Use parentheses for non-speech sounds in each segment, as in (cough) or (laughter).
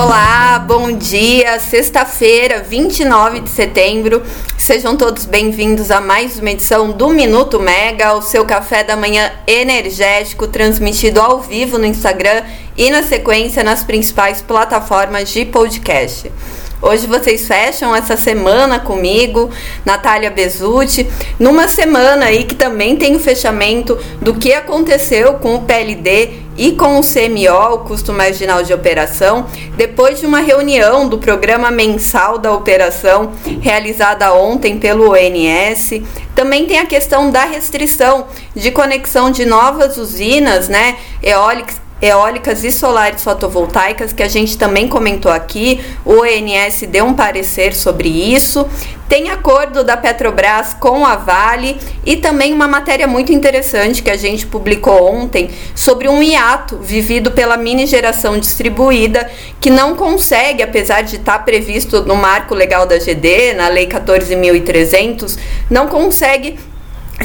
Olá, bom dia. Sexta-feira, 29 de setembro. Sejam todos bem-vindos a mais uma edição do Minuto Mega, o seu café da manhã energético, transmitido ao vivo no Instagram e na sequência nas principais plataformas de podcast. Hoje vocês fecham essa semana comigo, Natália Bezutti, numa semana aí que também tem o fechamento do que aconteceu com o PLD e com o CMO, o custo marginal de operação, depois de uma reunião do programa mensal da operação realizada ontem pelo ONS. Também tem a questão da restrição de conexão de novas usinas, né, eólicas eólicas e solares fotovoltaicas, que a gente também comentou aqui. O ONS deu um parecer sobre isso. Tem acordo da Petrobras com a Vale e também uma matéria muito interessante que a gente publicou ontem sobre um hiato vivido pela mini geração distribuída que não consegue, apesar de estar previsto no marco legal da GD, na Lei 14.300, não consegue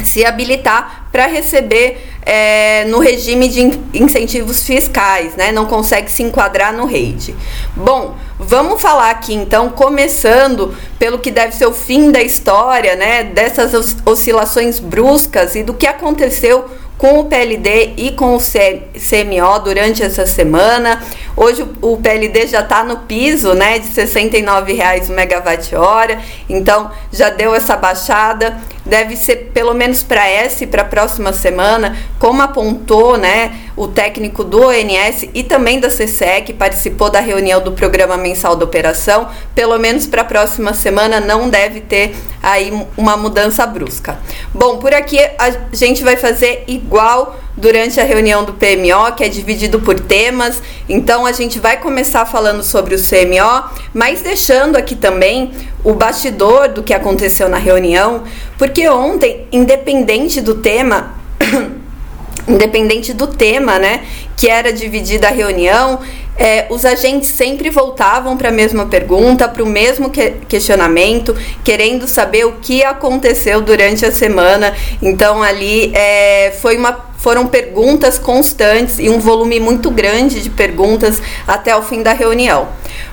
se habilitar para receber é, no regime de incentivos fiscais, né? Não consegue se enquadrar no REIT. Bom, vamos falar aqui então, começando pelo que deve ser o fim da história, né? Dessas oscilações bruscas e do que aconteceu com o PLD e com o CMO durante essa semana. Hoje o PLD já está no piso né, de R$ 69,00 o megawatt-hora, então já deu essa baixada. Deve ser pelo menos para essa e para a próxima semana, como apontou né, o técnico do ONS e também da CCE, que participou da reunião do programa mensal da operação, pelo menos para a próxima semana não deve ter aí uma mudança brusca. Bom, por aqui a gente vai fazer igual durante a reunião do PMO, que é dividido por temas. Então a gente vai começar falando sobre o CMO, mas deixando aqui também o bastidor do que aconteceu na reunião, porque ontem, independente do tema, (coughs) independente do tema, né, que era dividida a reunião, é, os agentes sempre voltavam para a mesma pergunta, para o mesmo que questionamento, querendo saber o que aconteceu durante a semana. Então ali é, foi uma foram perguntas constantes e um volume muito grande de perguntas até o fim da reunião.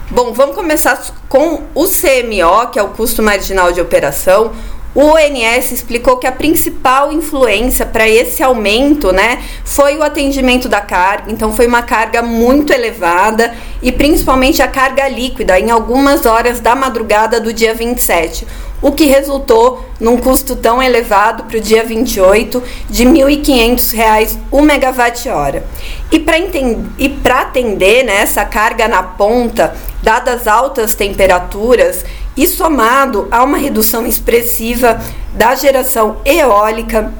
Bom, vamos começar com o CMO, que é o custo marginal de operação. O ONS explicou que a principal influência para esse aumento, né, foi o atendimento da carga. Então foi uma carga muito elevada e principalmente a carga líquida em algumas horas da madrugada do dia 27, o que resultou num custo tão elevado para o dia 28 de R$ 1.500 o megawatt-hora. E para atender né, essa carga na ponta, dadas altas temperaturas, e somado a uma redução expressiva da geração eólica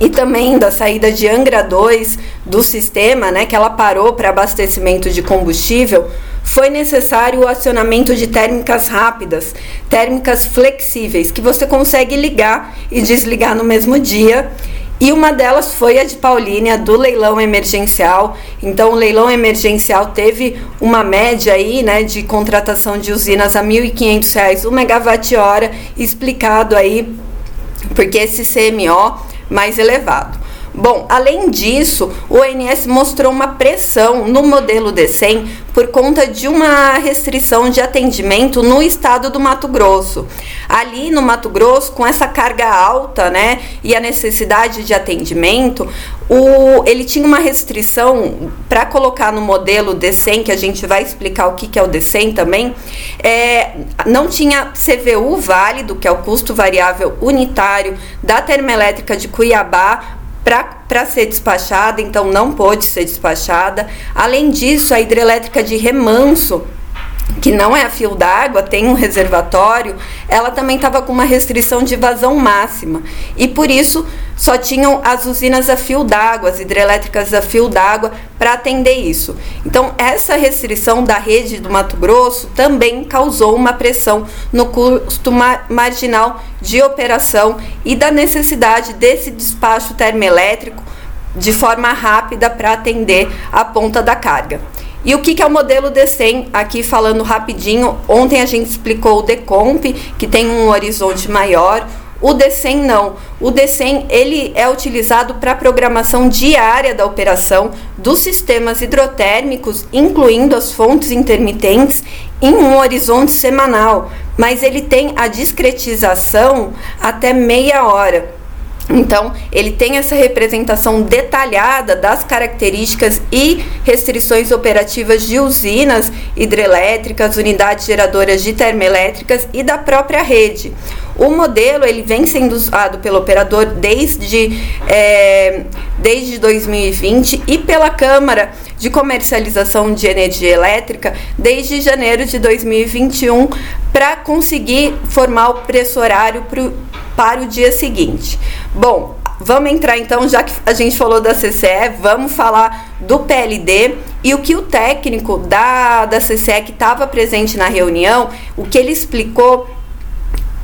e também da saída de Angra 2 do sistema, né, que ela parou para abastecimento de combustível, foi necessário o acionamento de térmicas rápidas, térmicas flexíveis, que você consegue ligar e desligar no mesmo dia e uma delas foi a de Paulínia, do leilão emergencial. Então, o leilão emergencial teve uma média aí, né, de contratação de usinas a R$ 1.500 o megawatt-hora, explicado aí porque esse CMO mais elevado. Bom, além disso, o ONS mostrou uma pressão no modelo D100 por conta de uma restrição de atendimento no estado do Mato Grosso. Ali no Mato Grosso, com essa carga alta, né, e a necessidade de atendimento, o, ele tinha uma restrição para colocar no modelo D100, que a gente vai explicar o que, que é o D100 também, é, não tinha CVU válido, que é o custo variável unitário da termoelétrica de Cuiabá, para ser despachada, então não pôde ser despachada. Além disso, a hidrelétrica de Remanso, que não é a fio d'água, tem um reservatório, ela também estava com uma restrição de vazão máxima. E por isso só tinham as usinas a fio d'água, as hidrelétricas a fio d'água para atender isso. Então, essa restrição da rede do Mato Grosso também causou uma pressão no custo marginal de operação e da necessidade desse despacho termoelétrico de forma rápida para atender a ponta da carga. E o que, que é o modelo D100? Aqui falando rapidinho, ontem a gente explicou o Decomp, que tem um horizonte maior, O DECEM não. O DECEM ele é utilizado para programação diária da operação dos sistemas hidrotérmicos, incluindo as fontes intermitentes, em um horizonte semanal, mas ele tem a discretização até meia hora. Então, ele tem essa representação detalhada das características e restrições operativas de usinas hidrelétricas, unidades geradoras de termoelétricas e da própria rede. O modelo ele vem sendo usado pelo operador desde, é, desde 2020 e pela Câmara de Comercialização de Energia Elétrica desde janeiro de 2021 para conseguir formar o preço horário pro, para o dia seguinte. Bom, vamos entrar então, já que a gente falou da CCE, vamos falar do PLD e o que o técnico da, da CCE que estava presente na reunião, o que ele explicou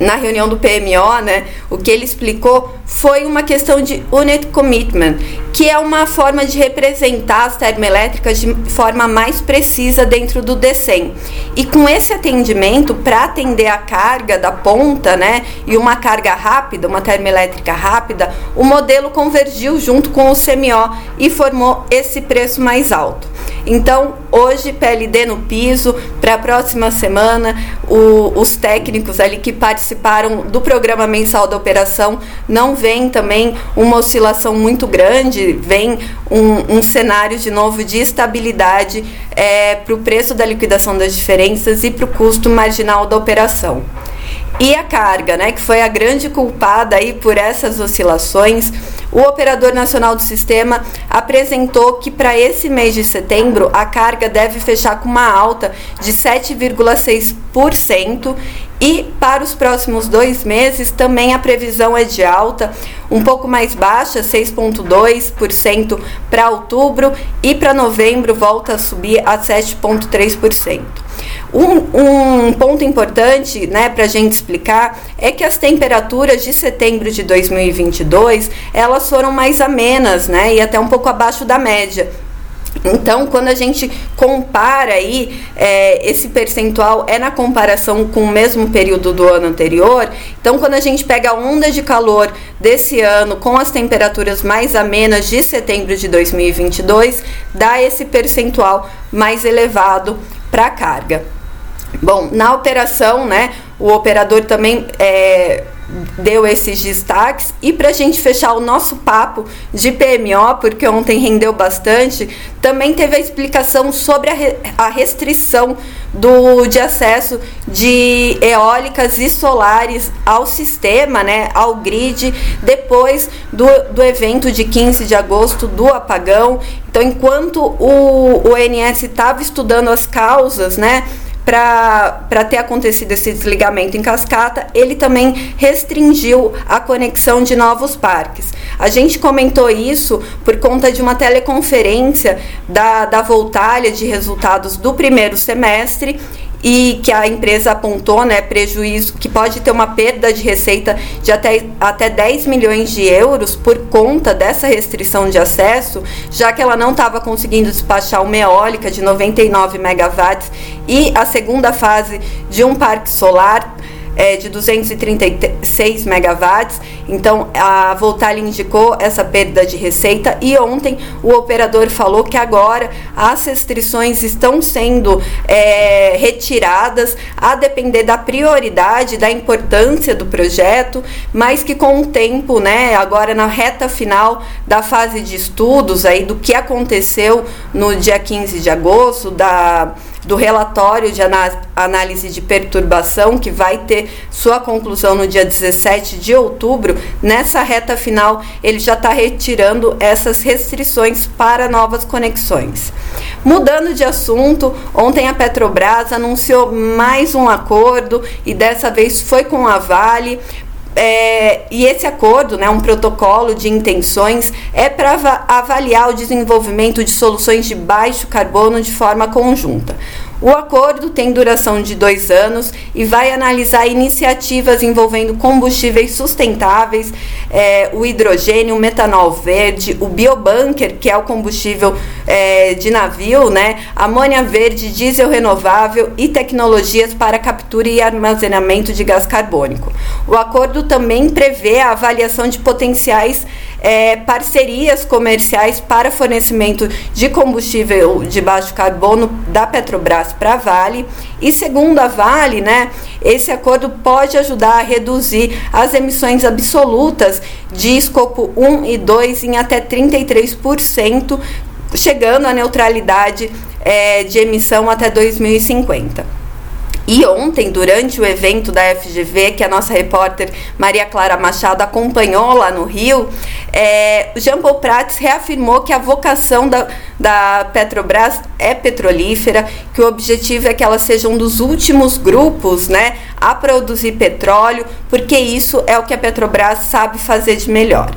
na reunião do PMO, né, o que ele explicou foi uma questão de unit commitment, que é uma forma de representar as termoelétricas de forma mais precisa dentro do DECEM. E com esse atendimento, para atender a carga da ponta, né, e uma carga rápida, uma termoelétrica rápida, o modelo convergiu junto com o CMO e formou esse preço mais alto. Então, hoje, PLD no piso, para a próxima semana, o, os técnicos ali que participaram do programa mensal da operação não vem também uma oscilação muito grande, vem um, um cenário de novo de estabilidade é, para o preço da liquidação das diferenças e para o custo marginal da operação. E a carga, né, que foi a grande culpada aí por essas oscilações, o operador nacional do sistema apresentou que para esse mês de setembro a carga deve fechar com uma alta de 7,6% e para os próximos dois meses também a previsão é de alta, um pouco mais baixa, 6,2% para outubro e para novembro volta a subir a 7,3%. Um, um, ponto importante né, para a gente explicar é que as temperaturas de setembro de 2022 elas foram mais amenas né, e até um pouco abaixo da média. Então, quando a gente compara aí, é, esse percentual é na comparação com o mesmo período do ano anterior. Então, quando a gente pega a onda de calor desse ano com as temperaturas mais amenas de setembro de 2022, dá esse percentual mais elevado para a carga. Bom, na operação, né, o operador também é, deu esses destaques. E para a gente fechar o nosso papo de PMO, porque ontem rendeu bastante, também teve a explicação sobre a, re, a restrição do, de acesso de eólicas e solares ao sistema, né, ao grid, depois do, do evento de 15 de agosto do apagão. Então, enquanto o, o ONS estava estudando as causas, né, para ter acontecido esse desligamento em cascata, ele também restringiu a conexão de novos parques. A gente comentou isso por conta de uma teleconferência da, da Voltalha de resultados do primeiro semestre e que a empresa apontou, né, prejuízo, que pode ter uma perda de receita de até, até 10 milhões de euros por conta dessa restrição de acesso, já que ela não estava conseguindo despachar uma eólica de 99 megawatts e a segunda fase de um parque solar é, de 236 megawatts. Então a Voltal indicou essa perda de receita e ontem o operador falou que agora as restrições estão sendo é, retiradas a depender da prioridade, da importância do projeto, mas que com o tempo, né, agora na reta final da fase de estudos aí do que aconteceu no dia 15 de agosto, da do relatório de análise de perturbação, que vai ter sua conclusão no dia 17 de outubro, nessa reta final ele já está retirando essas restrições para novas conexões. Mudando de assunto, ontem a Petrobras anunciou mais um acordo e dessa vez foi com a Vale é, e esse acordo, né, um protocolo de intenções, é para avaliar o desenvolvimento de soluções de baixo carbono de forma conjunta. O acordo tem duração de dois anos e vai analisar iniciativas envolvendo combustíveis sustentáveis, é, o hidrogênio, o metanol verde, o biobunker, que é o combustível é, de navio, né, amônia verde, diesel renovável e tecnologias para captura e armazenamento de gás carbônico. O acordo também prevê a avaliação de potenciais é, parcerias comerciais para fornecimento de combustível de baixo carbono da Petrobras para a Vale. E segundo a Vale, né, esse acordo pode ajudar a reduzir as emissões absolutas de escopo 1 e 2 em até 33%, chegando à neutralidade é, de emissão até 2050. E ontem, durante o evento da FGV, que a nossa repórter Maria Clara Machado acompanhou lá no Rio, é, Jean Paul Prats reafirmou que a vocação da, da Petrobras é petrolífera, que o objetivo é que ela seja um dos últimos grupos né, a produzir petróleo, porque isso é o que a Petrobras sabe fazer de melhor.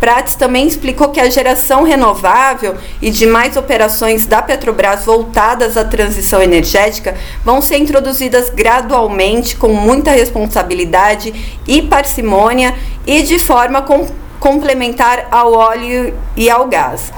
Prats também explicou que a geração renovável e demais operações da Petrobras voltadas à transição energética vão ser introduzidas gradualmente, com muita responsabilidade e parcimônia e de forma com, complementar ao óleo e ao gás.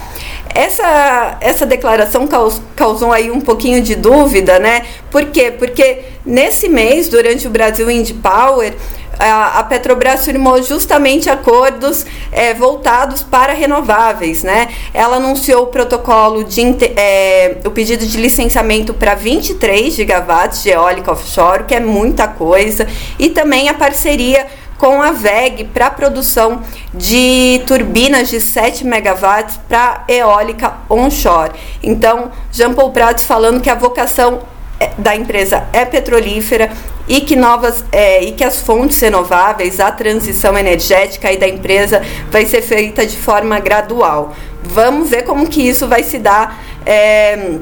Essa, essa declaração caus, causou aí um pouquinho de dúvida, né? Por quê? Porque nesse mês, durante o Brasil Indie Power, a, Petrobras firmou justamente acordos é, voltados para renováveis, né? Ela anunciou o protocolo de é, o pedido de licenciamento para 23 gigawatts de eólica offshore, que é muita coisa, e também a parceria com a VEG para produção de turbinas de 7 megawatts para eólica onshore. Então, Jean Paul Prats falando que a vocação é, da empresa é petrolífera e que novas é, e que as fontes renováveis, a transição energética da empresa vai ser feita de forma gradual. Vamos ver como que isso vai se dar é,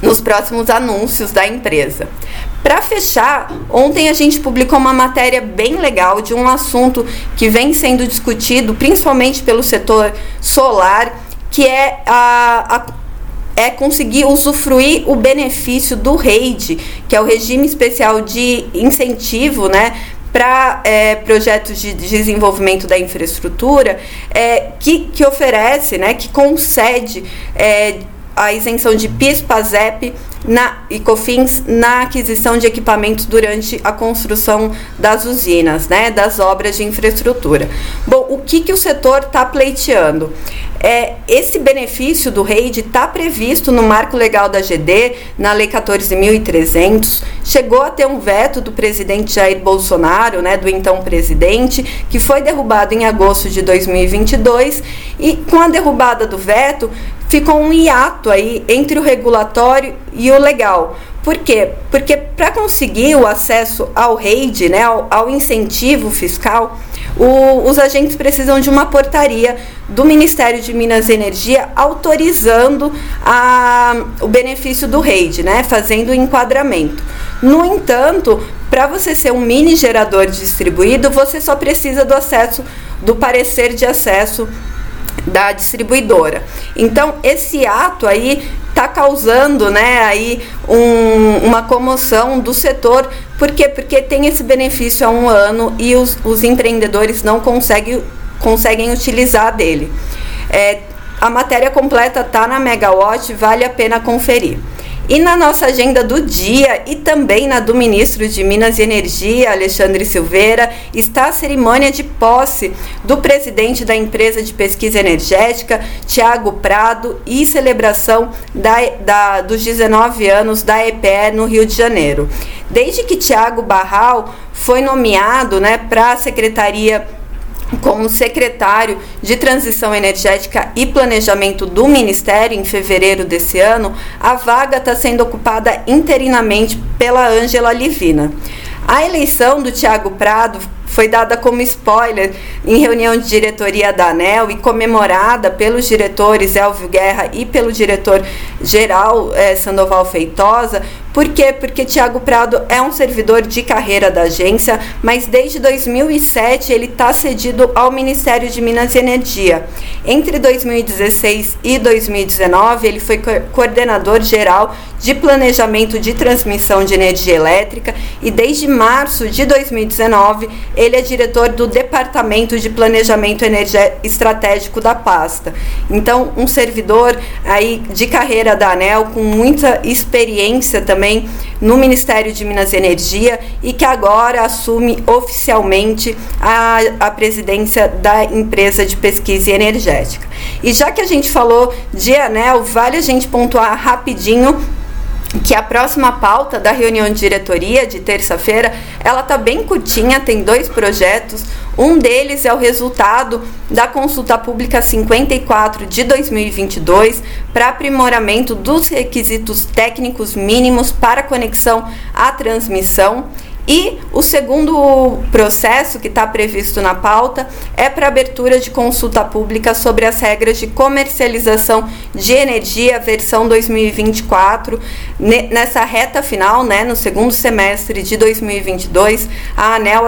nos próximos anúncios da empresa. Para fechar, ontem a gente publicou uma matéria bem legal de um assunto que vem sendo discutido principalmente pelo setor solar, que é a, a é conseguir usufruir o benefício do REID, que é o regime especial de incentivo, né, para é, projetos de desenvolvimento da infraestrutura, é, que, que oferece, né, que concede é, a isenção de PIS, PASEP na, e COFINS na aquisição de equipamentos durante a construção das usinas, né, das obras de infraestrutura. Bom, o que, que o setor está pleiteando? É, esse benefício do REID está previsto no marco legal da GD, na Lei 14.300, chegou a ter um veto do presidente Jair Bolsonaro, né, do então presidente, que foi derrubado em agosto de 2022, e com a derrubada do veto, ficou um hiato aí entre o regulatório e o legal. Por quê? Porque para conseguir o acesso ao REID, né, ao, ao incentivo fiscal, o, os agentes precisam de uma portaria do Ministério de Minas e Energia autorizando a, o benefício do REID, né, fazendo o enquadramento. No entanto, para você ser um mini gerador distribuído, você só precisa do acesso do parecer de acesso da distribuidora. Então, esse ato aí está causando né, aí um, uma comoção do setor. Por quê? Porque tem esse benefício há um ano e os, os empreendedores não conseguem, conseguem utilizar dele. É, a matéria completa está na Megawatt, vale a pena conferir. E na nossa agenda do dia e também na do ministro de Minas e Energia, Alexandre Silveira, está a cerimônia de posse do presidente da empresa de pesquisa energética, Tiago Prado, e celebração da, da, dos 19 anos da EPE no Rio de Janeiro. Desde que Tiago Barral foi nomeado né, para a Secretaria como secretário de Transição Energética e Planejamento do Ministério em fevereiro desse ano, a vaga está sendo ocupada interinamente pela Ângela Livina. A eleição do Tiago Prado foi dada como spoiler em reunião de diretoria da ANEL e comemorada pelos diretores Elvio Guerra e pelo diretor-geral eh, Sandoval Feitosa, Por quê? Porque Tiago Prado é um servidor de carreira da agência, mas desde 2007 ele está cedido ao Ministério de Minas e Energia. Entre 2016 e 2019, ele foi coordenador geral de planejamento de transmissão de energia elétrica e desde março de 2019 ele é diretor do Departamento de Planejamento Estratégico da pasta. Então, um servidor aí de carreira da ANEL com muita experiência também no Ministério de Minas e Energia e que agora assume oficialmente a, a presidência da empresa de pesquisa energética. E já que a gente falou de ANEL, vale a gente pontuar rapidinho que a próxima pauta da reunião de diretoria de terça-feira, ela tá bem curtinha, tem dois projetos. Um deles é o resultado da consulta pública 54 de 2022 para aprimoramento dos requisitos técnicos mínimos para conexão à transmissão e o segundo processo que está previsto na pauta é para abertura de consulta pública sobre as regras de comercialização de energia versão 2024. Nessa reta final, né, no segundo semestre de 2022, a ANEL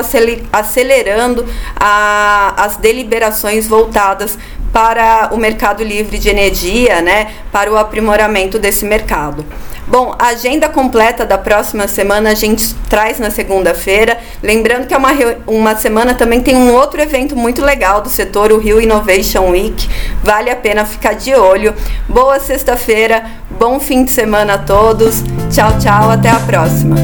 acelerando a, as deliberações voltadas para o mercado livre de energia, né, para o aprimoramento desse mercado. Bom, a agenda completa da próxima semana a gente traz na segunda-feira. Lembrando que é uma, uma semana também tem um outro evento muito legal do setor, o Rio Innovation Week. Vale a pena ficar de olho. Boa sexta-feira, bom fim de semana a todos. Tchau, tchau, até a próxima.